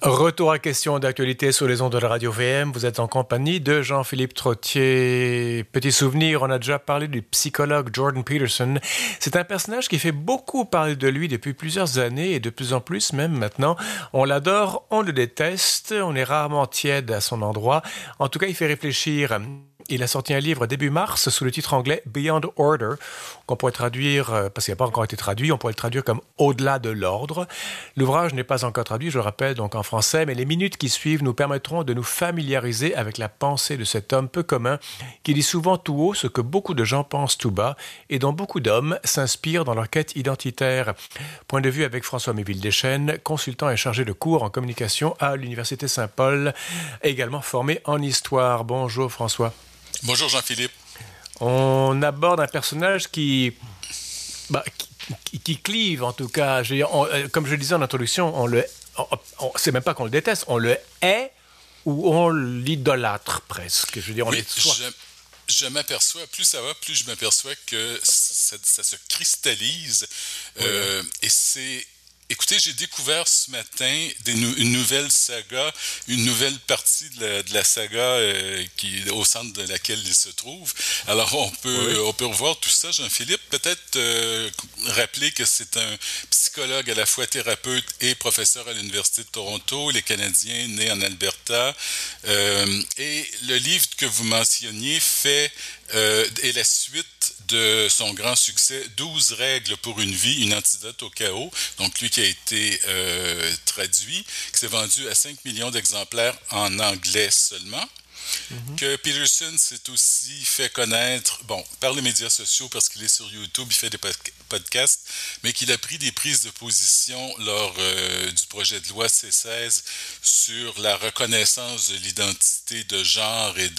Retour à question d'actualité sur les ondes de la radio VM. Vous êtes en compagnie de Jean-Philippe Trottier. Petit souvenir, on a déjà parlé du psychologue Jordan Peterson. C'est un personnage qui fait beaucoup parler de lui depuis plusieurs années et de plus en plus même maintenant. On l'adore, on le déteste, on est rarement tiède à son endroit. En tout cas, il fait réfléchir. Il a sorti un livre début mars sous le titre anglais Beyond Order, qu'on pourrait traduire, euh, parce qu'il n'a pas encore été traduit, on pourrait le traduire comme Au-delà de l'ordre. L'ouvrage n'est pas encore traduit, je le rappelle, donc en français, mais les minutes qui suivent nous permettront de nous familiariser avec la pensée de cet homme peu commun qui dit souvent tout haut ce que beaucoup de gens pensent tout bas et dont beaucoup d'hommes s'inspirent dans leur quête identitaire. Point de vue avec François Méville-Deschênes, consultant et chargé de cours en communication à l'Université Saint-Paul, également formé en histoire. Bonjour François. Bonjour Jean-Philippe. On aborde un personnage qui, bah, qui, clive en tout cas. Euh, comme je le disais en introduction, on le, c'est même pas qu'on le déteste, on le hait ou on l'idolâtre presque. Je veux dire, on je, m'aperçois, plus ça va, plus je m'aperçois que ça, se cristallise. Euh, et c'est Écoutez, j'ai découvert ce matin une nouvelle saga, une nouvelle partie de la, saga euh, qui au centre de laquelle il se trouve. Alors on peut on peut revoir tout ça, Jean-Philippe. Peut-être euh, rappeler que c'est un psychologue à la fois thérapeute et professeur à l'université de Toronto, les Canadiens nés en Alberta. Euh, et le livre que vous mentionniez fait est la suite de son grand succès 12 règles pour une vie, une antidote au chaos. Donc lui qui a été euh, traduit, qui s'est vendu à 5 millions d'exemplaires en anglais seulement. Mhm. Que Peterson s'est aussi fait connaître, bon, par les médias sociaux parce qu'il est sur YouTube, il fait des podcasts, mais qu'il a pris des prises de position lors euh, du projet de loi C16 sur la reconnaissance de l'identité de genre et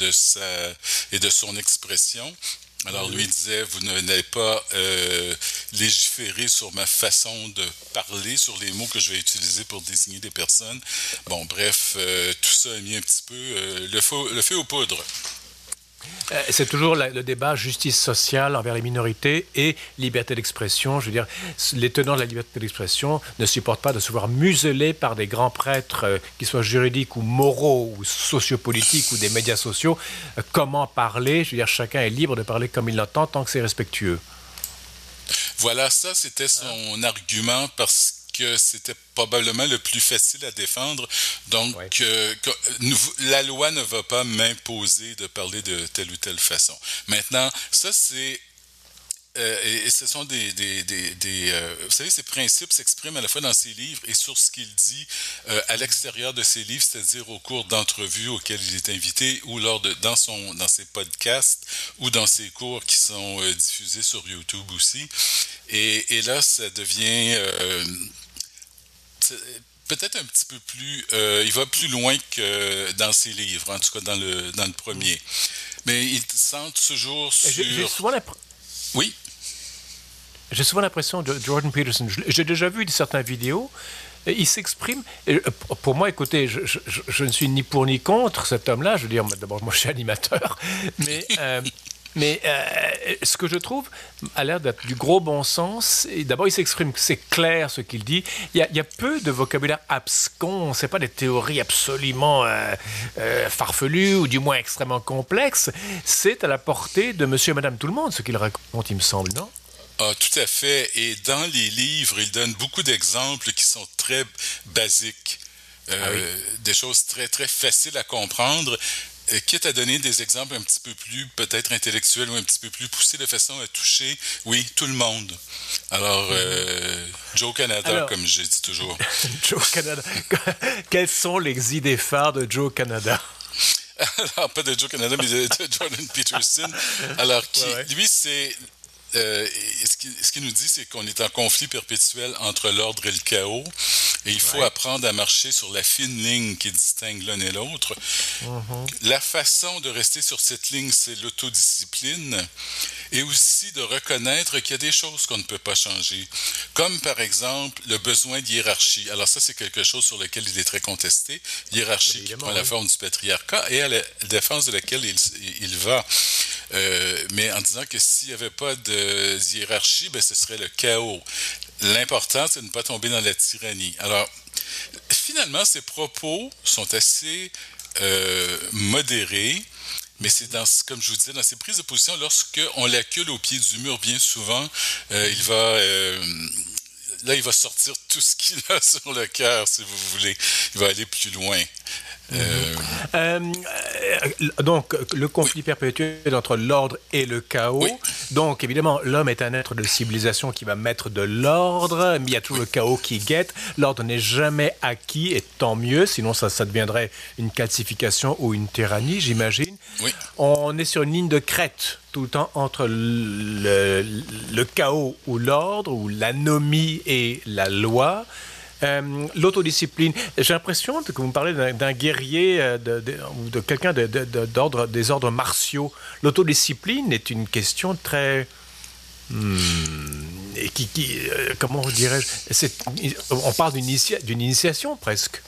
et de son expression. Alors lui disait, vous n'allez pas euh, légiférer sur ma façon de parler, sur les mots que je vais utiliser pour désigner des personnes. Bon, bref, euh, tout ça a mis un petit peu euh, le, feu, le feu aux poudres. Euh, c'est toujours le débat justice sociale envers les minorités et liberté d'expression. Je veux dire, les tenants de la liberté d'expression ne supportent pas de se voir muselés par des grands prêtres, euh, qu'ils soient juridiques ou moraux ou sociopolitiques ou des médias sociaux. Euh, comment parler? Je veux dire, chacun est libre de parler comme il l'entend tant que c'est respectueux. Voilà, ça, c'était son argument parce que c'était probablement le plus facile à défendre. Donc, euh, la loi ne va pas m'imposer de parler de telle ou telle façon. Maintenant, ça, c'est euh, et, ce sont des, des, des, euh, vous savez, ces principes s'expriment à la fois dans ses livres et sur ce qu'il dit à l'extérieur de ses livres, c'est-à-dire au cours d'entrevues auxquelles il est invité ou lors de dans son dans ses podcasts ou dans ses cours qui sont diffusés sur YouTube aussi. Et, et là, ça devient peut-être un petit peu plus. Euh, il va plus loin que dans ses livres, en tout cas dans le, dans le premier. Mais il centre toujours sur. J'ai souvent Oui? J'ai souvent l'impression de Jordan Peterson. J'ai déjà vu certaines vidéos. Il s'exprime. Euh, pour moi, écoutez, je, je, ne suis ni pour ni contre cet homme-là. Je veux dire, d'abord, moi, je suis animateur. Mais euh, mais euh, ce que je trouve a l'air d'être du gros bon sens. D'abord, il s'exprime, c'est clair ce qu'il dit. Il y, a, peu de vocabulaire abscon, c'est pas des théories absolument euh, euh, farfelues ou du moins extrêmement complexes. C'est à la portée de monsieur et madame tout le monde ce qu'il raconte, il me semble, non? Ah, tout à fait. Et dans les livres, il donne beaucoup d'exemples qui sont très basiques. Ah des choses très, très faciles à comprendre, quitte à donner des exemples un petit peu plus peut-être intellectuels ou un petit peu plus poussés de façon à toucher, oui, tout le monde. Alors, euh, Joe Canada, comme j'ai dit toujours. Joe Canada. Quelles sont les idées phares de Joe Canada? Alors, pas de Joe Canada, mais de, Jordan Peterson. Alors, qui, lui, c'est euh, ce qu'il nous dit, c'est qu'on est en conflit perpétuel entre l'ordre et le chaos, et il faut apprendre à marcher sur la fine ligne qui distingue l'un et l'autre. Mm-hmm. La façon de rester sur cette ligne, c'est l'autodiscipline, et aussi de reconnaître qu'il y a des choses qu'on ne peut pas changer, comme par exemple le besoin de hiérarchie. Alors ça, c'est quelque chose sur lequel il est très contesté, hiérarchie qui prend la forme du patriarcat et à la défense de laquelle il, il va. mais en disant que s'il n'y avait pas de hiérarchie, ben, ce serait le chaos. L'important, c'est de ne pas tomber dans la tyrannie. Alors, finalement, ces propos sont assez modérés. Mais c'est dans, comme je vous disais, dans ces prises de position, lorsqu'on l'accule au pied du mur, bien souvent, il va, là, il va sortir tout ce qu'il a sur le cœur, si vous voulez. Il va aller plus loin. Euh, euh, donc, le conflit perpétuel entre l'ordre et le chaos. Donc, évidemment, l'homme est un être de civilisation qui va mettre de l'ordre, mais il y a toujours le chaos qui guette. L'ordre n'est jamais acquis, et tant mieux, sinon ça, ça deviendrait une calcification ou une tyrannie, j'imagine. On est sur une ligne de crête tout le temps entre le, le chaos ou l'ordre, ou l'anomie et la loi. Euh, l'autodiscipline. J'ai l'impression que vous me parlez d'un guerrier euh, ou de quelqu'un d'ordre des ordres martiaux. L'autodiscipline est une question très hmm, euh, comment dirais-je On parle d'une initiation presque.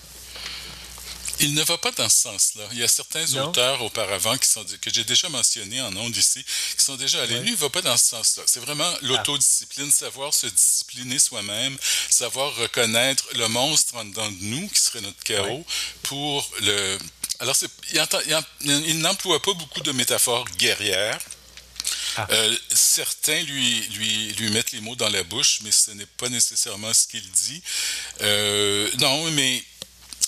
Il ne va pas dans ce sens-là. Il y a certains auteurs auparavant qui sont, que j'ai déjà mentionnés en ondes ici, qui sont déjà allés. Lui, il ne va pas dans ce sens-là. C'est vraiment ah. l'autodiscipline, savoir se discipliner soi-même, savoir reconnaître le monstre en dedans de nous, qui serait notre chaos, pour le... Alors, il n'emploie pas beaucoup de métaphores guerrières. Ah. Euh, certains lui, lui, lui mettent les mots dans la bouche, mais ce n'est pas nécessairement ce qu'il dit. Euh, non, mais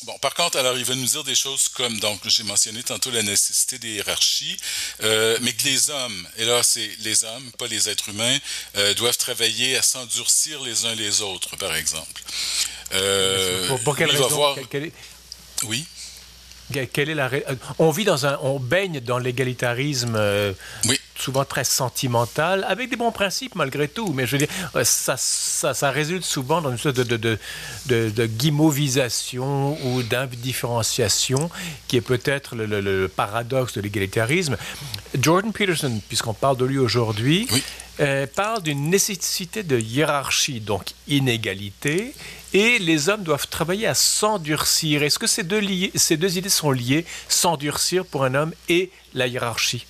Bon, par contre, alors, il va nous dire des choses comme, donc, j'ai mentionné tantôt la nécessité des hiérarchies, euh, mais que les hommes, et là, c'est les hommes, pas les êtres humains, euh, doivent travailler à s'endurcir les uns les autres, par exemple. Euh, pour, quelle raison? Oui? Quelle est la On vit dans un, on baigne dans l'égalitarisme. oui souvent très sentimental, avec des bons principes malgré tout. Mais je veux dire, euh, ça, ça, ça résulte souvent dans une sorte de, de, de, de, guimauvisation ou d'indifférenciation qui est peut-être le, paradoxe de l'égalitarisme. Jordan Peterson, puisqu'on parle de lui aujourd'hui, euh, parle d'une nécessité de hiérarchie, donc inégalité, et les hommes doivent travailler à s'endurcir. Est-ce que ces deux, ces deux idées sont liées, s'endurcir pour un homme et la hiérarchie?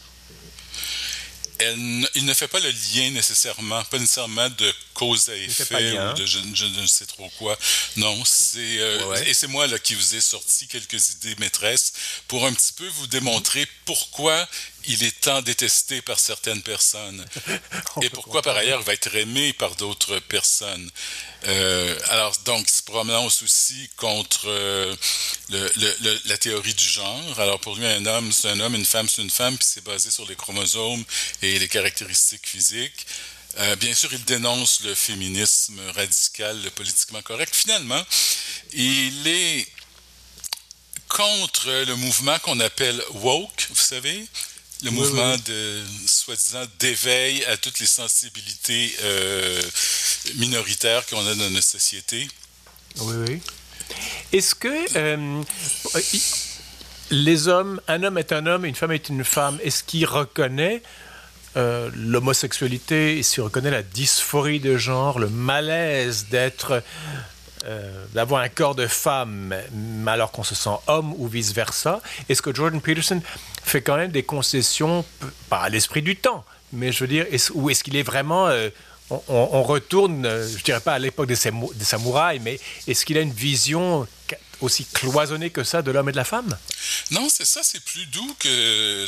Il ne fait pas le lien nécessairement, pas nécessairement de cause à effet ou de je, ne sais trop quoi. Non, c'est euh, et c'est moi là qui vous ai sorti quelques idées maîtresses pour un petit peu vous démontrer pourquoi il est tant détesté par certaines personnes et pourquoi par ailleurs il va être aimé par d'autres personnes. Euh, alors donc, il se prononce aussi contre euh, le, la théorie du genre. Alors pour lui, un homme, c'est un homme, une femme, c'est une femme, puis c'est basé sur les chromosomes et les caractéristiques physiques. Euh, bien sûr, il dénonce le féminisme radical, le politiquement correct. Finalement, il est contre le mouvement qu'on appelle woke, vous savez, le mouvement de soi-disant d'éveil à toutes les sensibilités euh, minoritaires qu'on a dans notre société. Oui, oui. Est-ce que euh, les hommes, un homme est un homme, une femme est une femme, est-ce qu'il reconnaît euh, l'homosexualité, est-ce qu'il reconnaît la dysphorie de genre, le malaise d'être euh, d'avoir un corps de femme alors qu'on se sent homme ou vice-versa. Est-ce que Jordan Peterson fait quand même des concessions, pas à l'esprit du temps, mais je veux dire, ou est-ce qu'il est vraiment... Euh, on, retourne, euh, je dirais pas à l'époque des, samouraïs, mais est-ce qu'il a une vision aussi cloisonnée que ça de l'homme et de la femme? Non, c'est ça, c'est plus doux que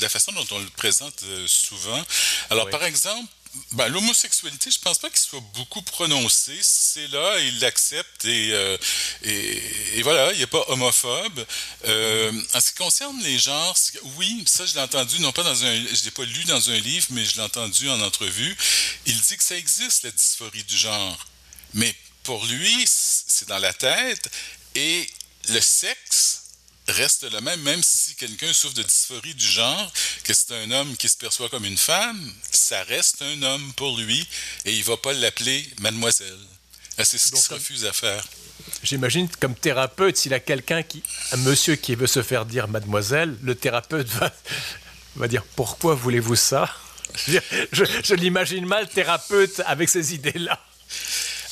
la façon dont on le présente souvent. Alors, par exemple, ben, l'homosexualité, je pense pas qu'il soit beaucoup prononcé. C'est là, il l'accepte et, euh, et, voilà, il n'est pas homophobe. Euh, en ce qui concerne les genres, oui, ça je l'ai entendu, non pas dans un, je l'ai pas lu dans un livre, mais je l'ai entendu en entrevue. Il dit que ça existe la dysphorie du genre, mais pour lui, c'est dans la tête et le sexe reste le même, même si quelqu'un souffre de dysphorie du genre, que c'est un homme qui se perçoit comme une femme, ça reste un homme pour lui et il va pas l'appeler mademoiselle. C'est ce qu'il se refuse à faire. J'imagine comme thérapeute, s'il a quelqu'un qui, un monsieur qui veut se faire dire mademoiselle, le thérapeute va, va dire pourquoi voulez-vous ça? Je, je l'imagine mal thérapeute avec ces idées-là.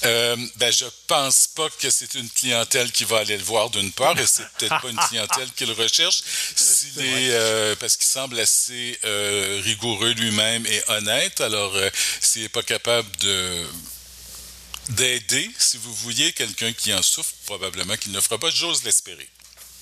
Euh, ben, je pense pas que c'est une clientèle qui va aller le voir d'une part, et c'est peut-être pas une clientèle qu'il recherche, euh, parce qu'il semble assez euh, rigoureux lui-même et honnête. Alors, euh, s'il n'est pas capable de d'aider, si vous vouliez, quelqu'un qui en souffre, probablement qu'il ne fera pas. J'ose l'espérer.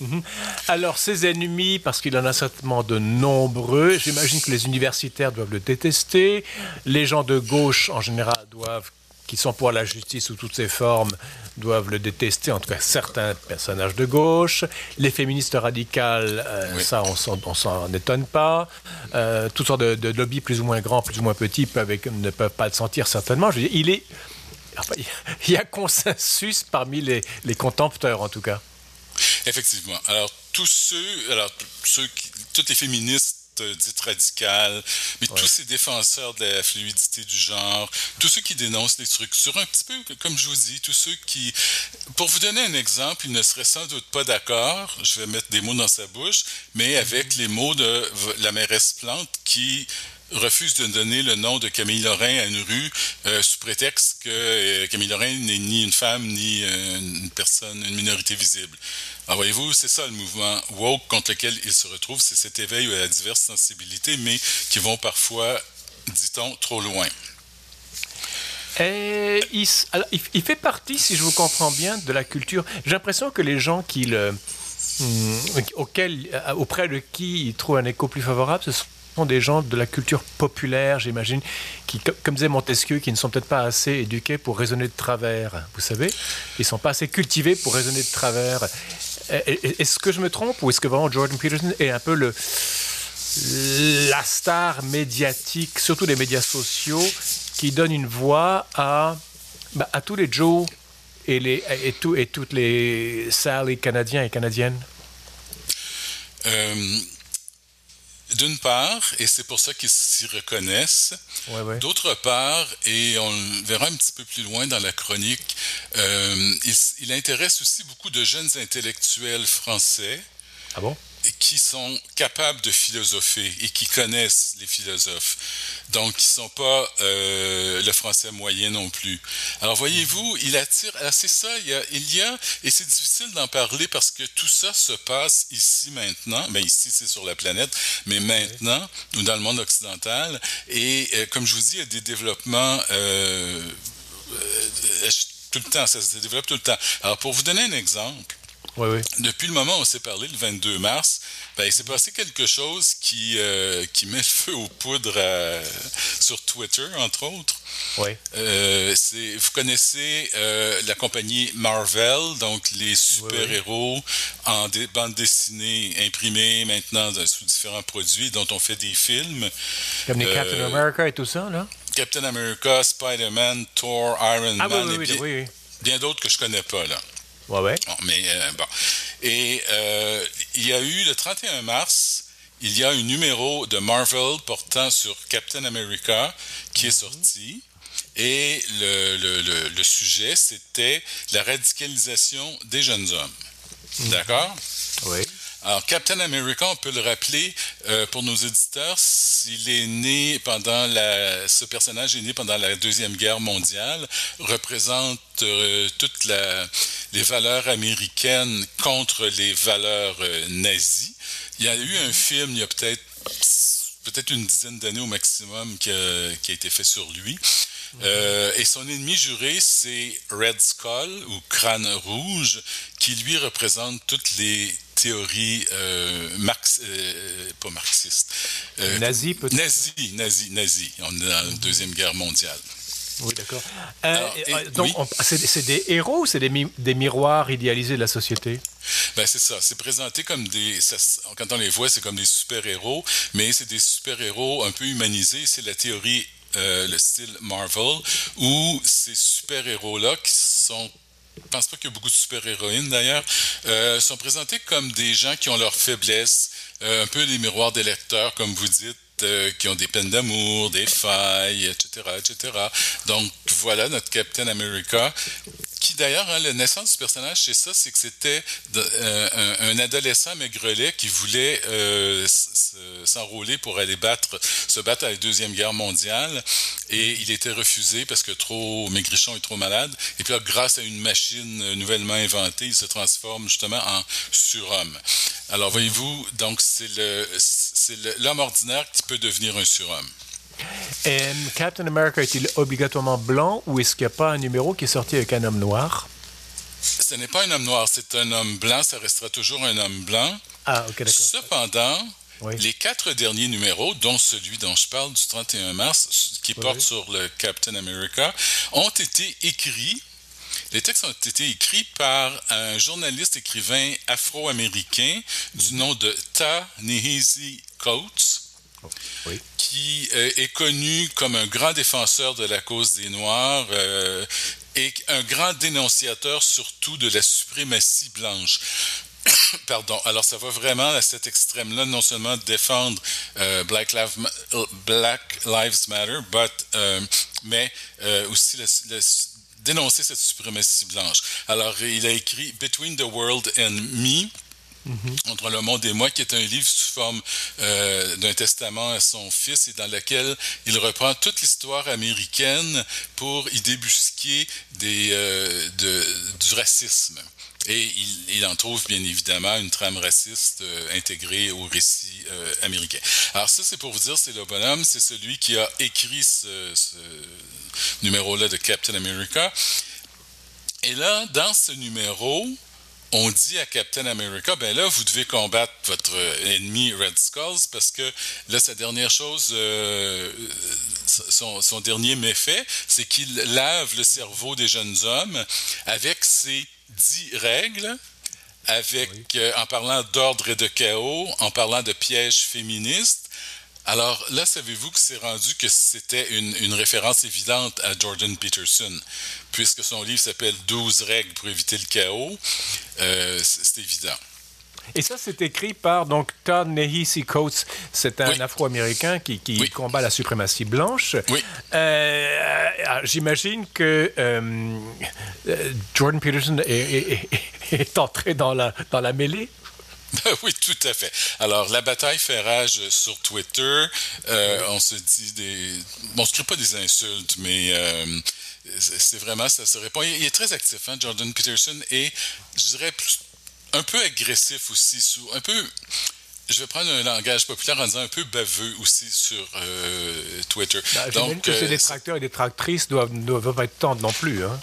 Mhm. Alors, ses ennemis, parce qu'il en a certainement de nombreux, j'imagine que les universitaires doivent le détester, les gens de gauche en général doivent, qui sont pour la justice sous toutes ses formes, doivent le détester, en tout cas certains personnages de gauche, les féministes radicales, euh, oui. ça on s'en étonne pas, euh, toutes sortes de, de, lobbies plus ou moins grands, plus ou moins petits peuvent, ne peuvent pas le sentir certainement. Je veux dire, il est, enfin, il y a consensus parmi les, les contempteurs en tout cas. Effectivement. Alors, tous ceux, alors, ceux qui, toutes les féministes dites radicales, mais ouais. tous ces défenseurs de la fluidité du genre, tous ceux qui dénoncent les structures, un petit peu comme je vous dis, tous ceux qui, pour vous donner un exemple, ils ne seraient sans doute pas d'accord, je vais mettre des mots dans sa bouche, mais avec mm -hmm. les mots de la mairesse Plante qui refuse de donner le nom de Camille Lorrain à une rue euh, sous prétexte que euh, Camille Lorrain n'est ni une femme ni euh, une personne, une minorité visible. Alors voyez-vous, c'est ça le mouvement woke contre lequel il se retrouve, c'est cet éveil à la diverse sensibilité, mais qui vont parfois, dit-on, trop loin. Et il, alors, il, fait partie, si je vous comprends bien, de la culture. J'ai l'impression que les gens qui le, mm, auquel, auprès de qui il trouve un écho plus favorable, ce sont des gens de la culture populaire, j'imagine, qui, comme disait Montesquieu, qui ne sont peut-être pas assez éduqués pour raisonner de travers. Vous savez, ils ne sont pas assez cultivés pour raisonner de travers. Est-ce que je me trompe ou est-ce que vraiment Jordan Peterson est un peu le la star médiatique, surtout des médias sociaux, qui donne une voix à, bah, à tous les Joe et, les, et, tout, et toutes les Sally canadiens et canadiennes? Euh, D'une part, et c'est pour ça qu'ils s'y reconnaissent. Ouais, ouais. D'autre part, et on le verra un petit peu plus loin dans la chronique, euh, il, il, intéresse aussi beaucoup de jeunes intellectuels français. Ah bon? Qui sont capables de philosopher et qui connaissent les philosophes. Donc, qui ne sont pas euh, le français moyen non plus. Alors, voyez-vous, il attire... Alors, c'est ça, il y a, il y a et c'est difficile d'en parler parce que tout ça se passe ici maintenant. Mais ici, c'est sur la planète, mais maintenant, ou dans le monde occidental. Et euh, comme je vous dis, il y a des développements... Euh, tout le temps, ça se développe tout le temps. Alors, pour vous donner un exemple, oui, oui. Depuis le moment où on s'est parlé, le 22 mars, ben, il s'est passé quelque chose qui, euh, qui met le feu aux poudres à, sur Twitter, entre autres. Oui. Euh, vous connaissez euh, la compagnie Marvel, donc les super-héros en dé bande dessinée imprimée maintenant sous différents produits dont on fait des films. Comme les Captain America et tout ça, là? Captain America, Spider-Man, Thor, Iron ah, Man oui, et oui, bien, oui, bien d'autres que je connais pas, là. Ouais, ouais. Bon, mais euh, bon. Et euh, il y a eu le 31 mars, il y a un numéro de Marvel portant sur Captain America qui est sorti. Et le, le, le, le sujet, c'était la radicalisation des jeunes hommes. Mm -hmm. D'accord? Oui. Alors, Captain America, on peut le rappeler euh, pour nos éditeurs, s'il est né pendant la, ce personnage est né pendant la deuxième guerre mondiale, représente euh, toutes les valeurs américaines contre les valeurs euh, nazies. Il y a eu un film, il y a peut-être peut-être une dizaine d'années au maximum qui qui a, été fait sur lui. Euh, et son ennemi juré, c'est Red Skull ou Crâne Rouge, qui lui représente toutes les théories euh, marx, euh, pas marxistes. Nazi, peut-être? Nazi, nazi, nazi. On est dans la Deuxième Guerre mondiale. Oui, d'accord. donc, oui. c'est des héros ou c'est des, mi des, miroirs idéalisés de la société? Ben, C'est ça. C'est présenté comme des. Ça, quand on les voit, c'est comme des super-héros, mais c'est des super-héros un peu humanisés. C'est la théorie euh, le style Marvel, où ces super-héros-là, qui sont je pense pas qu'il y a beaucoup de super-héroïnes d'ailleurs, euh, sont présentés comme des gens qui ont leurs faiblesses, euh, un peu des miroirs des lecteurs, comme vous dites, qui ont des peines d'amour, des failles, etc., etc. Donc voilà notre Captain America, d'ailleurs, hein, la naissance du personnage, c'est ça, c'est que c'était euh, un, adolescent maigrelet qui voulait euh, s'enrôler pour aller battre, se battre à la Deuxième Guerre mondiale, et il était refusé parce que trop maigrichon et trop malade. Et puis grâce à une machine nouvellement inventée, il se transforme justement en surhomme. Alors voyez-vous, donc c'est l'homme ordinaire qui peut devenir un surhomme. Et Captain America est-il obligatoirement blanc ou est-ce qu'il n'y a pas un numéro qui est sorti avec un homme noir? Ce n'est pas un homme noir, c'est un homme blanc, ça restera toujours un homme blanc. Ah, ok, d'accord. Cependant, les quatre derniers numéros, dont celui dont je parle du 31 mars, qui porte sur le Captain America, ont été écrits les textes ont été écrits par un journaliste écrivain afro-américain du nom de Ta Nehisi Coates. Oh, qui euh, est connu comme un grand défenseur de la cause des Noirs euh, et un grand dénonciateur surtout de la suprématie blanche. Pardon. Alors, ça va vraiment à cet extrême-là, non seulement défendre euh, Black, Lives, Matter, mais aussi dénoncer cette suprématie blanche. Alors, il a écrit Between the World and Me, Mm-hmm. Entre le monde et moi, qui est un livre sous forme euh, d'un testament à son fils et dans lequel il reprend toute l'histoire américaine pour y débusquer euh, du racisme. Et il, en trouve bien évidemment une trame raciste euh, intégrée au récit américain. Alors ça, c'est pour vous dire, c'est le bonhomme, c'est celui qui a écrit ce numéro-là de Captain America. Et là, dans ce numéro, on dit à Captain America, ben là, vous devez combattre votre ennemi Red Skulls parce que là, sa dernière chose, euh, son, dernier méfait, c'est qu'il lave le cerveau des jeunes hommes avec ses dix règles, avec, euh, en parlant d'ordre et de chaos, en parlant de pièges féministes, alors là, savez-vous que c'est rendu que c'était une, référence évidente à Jordan Peterson, puisque son livre s'appelle 12 règles pour éviter le chaos? Euh, c'est évident. Et ça, c'est écrit par donc Todd Nehisi Coates. C'est un Afro-Américain qui, combat la suprématie blanche. Oui. Euh, j'imagine que euh, Jordan Peterson est, est, entré dans la, dans la mêlée. oui, tout à fait. Alors, la bataille fait rage sur Twitter. Euh, on se dit des... Bon, je ne pas des insultes, mais euh, c'est vraiment, ça se répond. Il est très actif, hein, Jordan Peterson, et je dirais un peu agressif aussi, sous, un peu... Je vais prendre un langage populaire en disant un peu baveux aussi sur euh, Twitter. Bah, Donc, que ces détracteurs et détractrices doivent, ne doivent pas être tendres non plus. Hein?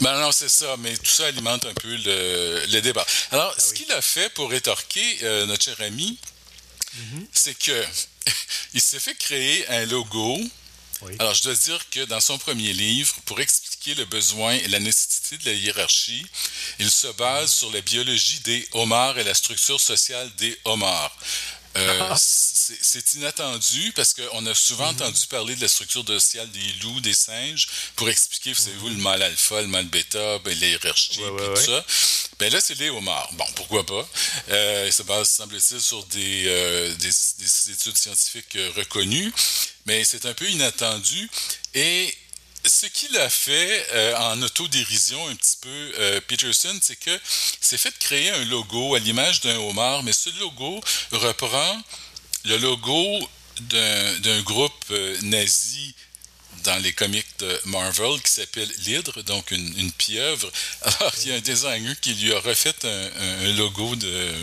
Ben non, c'est ça, mais tout ça alimente un peu le, débat. Alors, ah ce qu'il a fait pour rétorquer euh, notre cher ami, mm-hmm. c'est que il s'est fait créer un logo. Alors, je dois dire que dans son premier livre, pour expliquer le besoin et la nécessité de la hiérarchie, il se base mm-hmm. sur la biologie des homards et la structure sociale des homards. Euh, ah. c'est inattendu parce qu'on a souvent mhm. entendu parler de la structure sociale des loups, des singes, pour expliquer, vous savez-vous, le mal alpha, le mal bêta, ben, les hiérarchies, tout ça. Ben là, c'est les homards. Bon, pourquoi pas? Euh, ça base, semble-t-il, sur des, euh, des, des, études scientifiques reconnues, mais c'est un peu inattendu. Et ce qu'il a fait euh, en autodérision un petit peu, euh, Peterson, c'est que c'est fait créer un logo à l'image d'un homard, mais ce logo reprend le logo d'un groupe euh, nazi dans les comics de Marvel qui s'appelle l'Hydre, donc une, pieuvre. Alors, il y a un designer qui lui a refait un, logo de,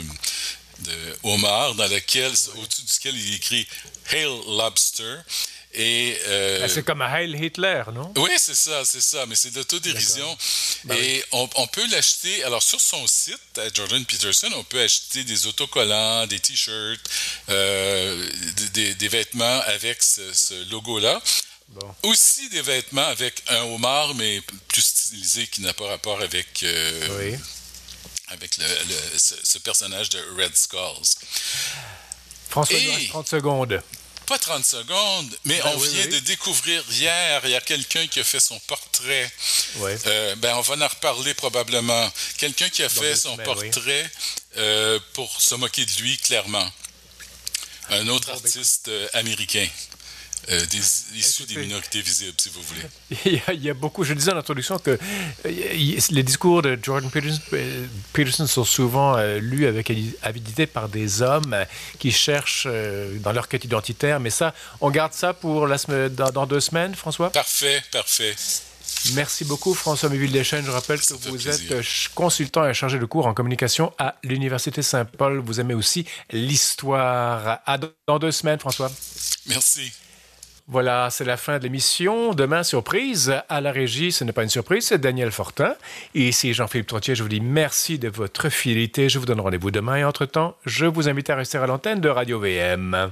de homard dans lequel, au-dessus duquel il écrit Hail Lobster. Et euh, ben, c'est comme Heil Hitler, non? Oui, c'est ça, c'est ça, mais c'est de l'autodérision. Ben et on, peut l'acheter. Alors sur son site, à Jordan Peterson, on peut acheter des autocollants, des t-shirts, euh, des, vêtements avec ce, logo-là. Aussi des vêtements avec un homard, mais plus stylisé, qui n'a pas rapport avec. Euh, avec le, ce, personnage de Red Skulls. François, 30 secondes pas 30 secondes, mais ben on vient de découvrir hier, il y a quelqu'un qui a fait son portrait. Euh, ben, on va en reparler probablement. Quelqu'un qui a fait son ben portrait euh, pour se moquer de lui, clairement. Un autre artiste euh, américain. Euh, des, issus des minorités visibles, si vous voulez. Il y, a, il y a beaucoup, je disais en introduction que euh, les discours de Jordan Peterson, euh, Peterson sont souvent euh, lus avec avidité par des hommes qui cherchent euh, dans leur quête identitaire, mais ça, on garde ça pour la semaine, dans, dans deux semaines, François? Parfait, parfait. Merci beaucoup, François Méville Deschênes. Je rappelle Ça que vous plaisir. êtes consultant et chargé de cours en communication à l'Université Saint-Paul. Vous aimez aussi l'histoire. À dans deux semaines, François. Merci. Voilà, c'est la fin de l'émission. Demain, surprise, à la régie, ce n'est pas une surprise, c'est Daniel Fortin. Et ici Jean-Philippe Trottier, je vous dis merci de votre fidélité. Je vous donne rendez-vous demain et entre-temps, je vous invite à rester à l'antenne de Radio VM.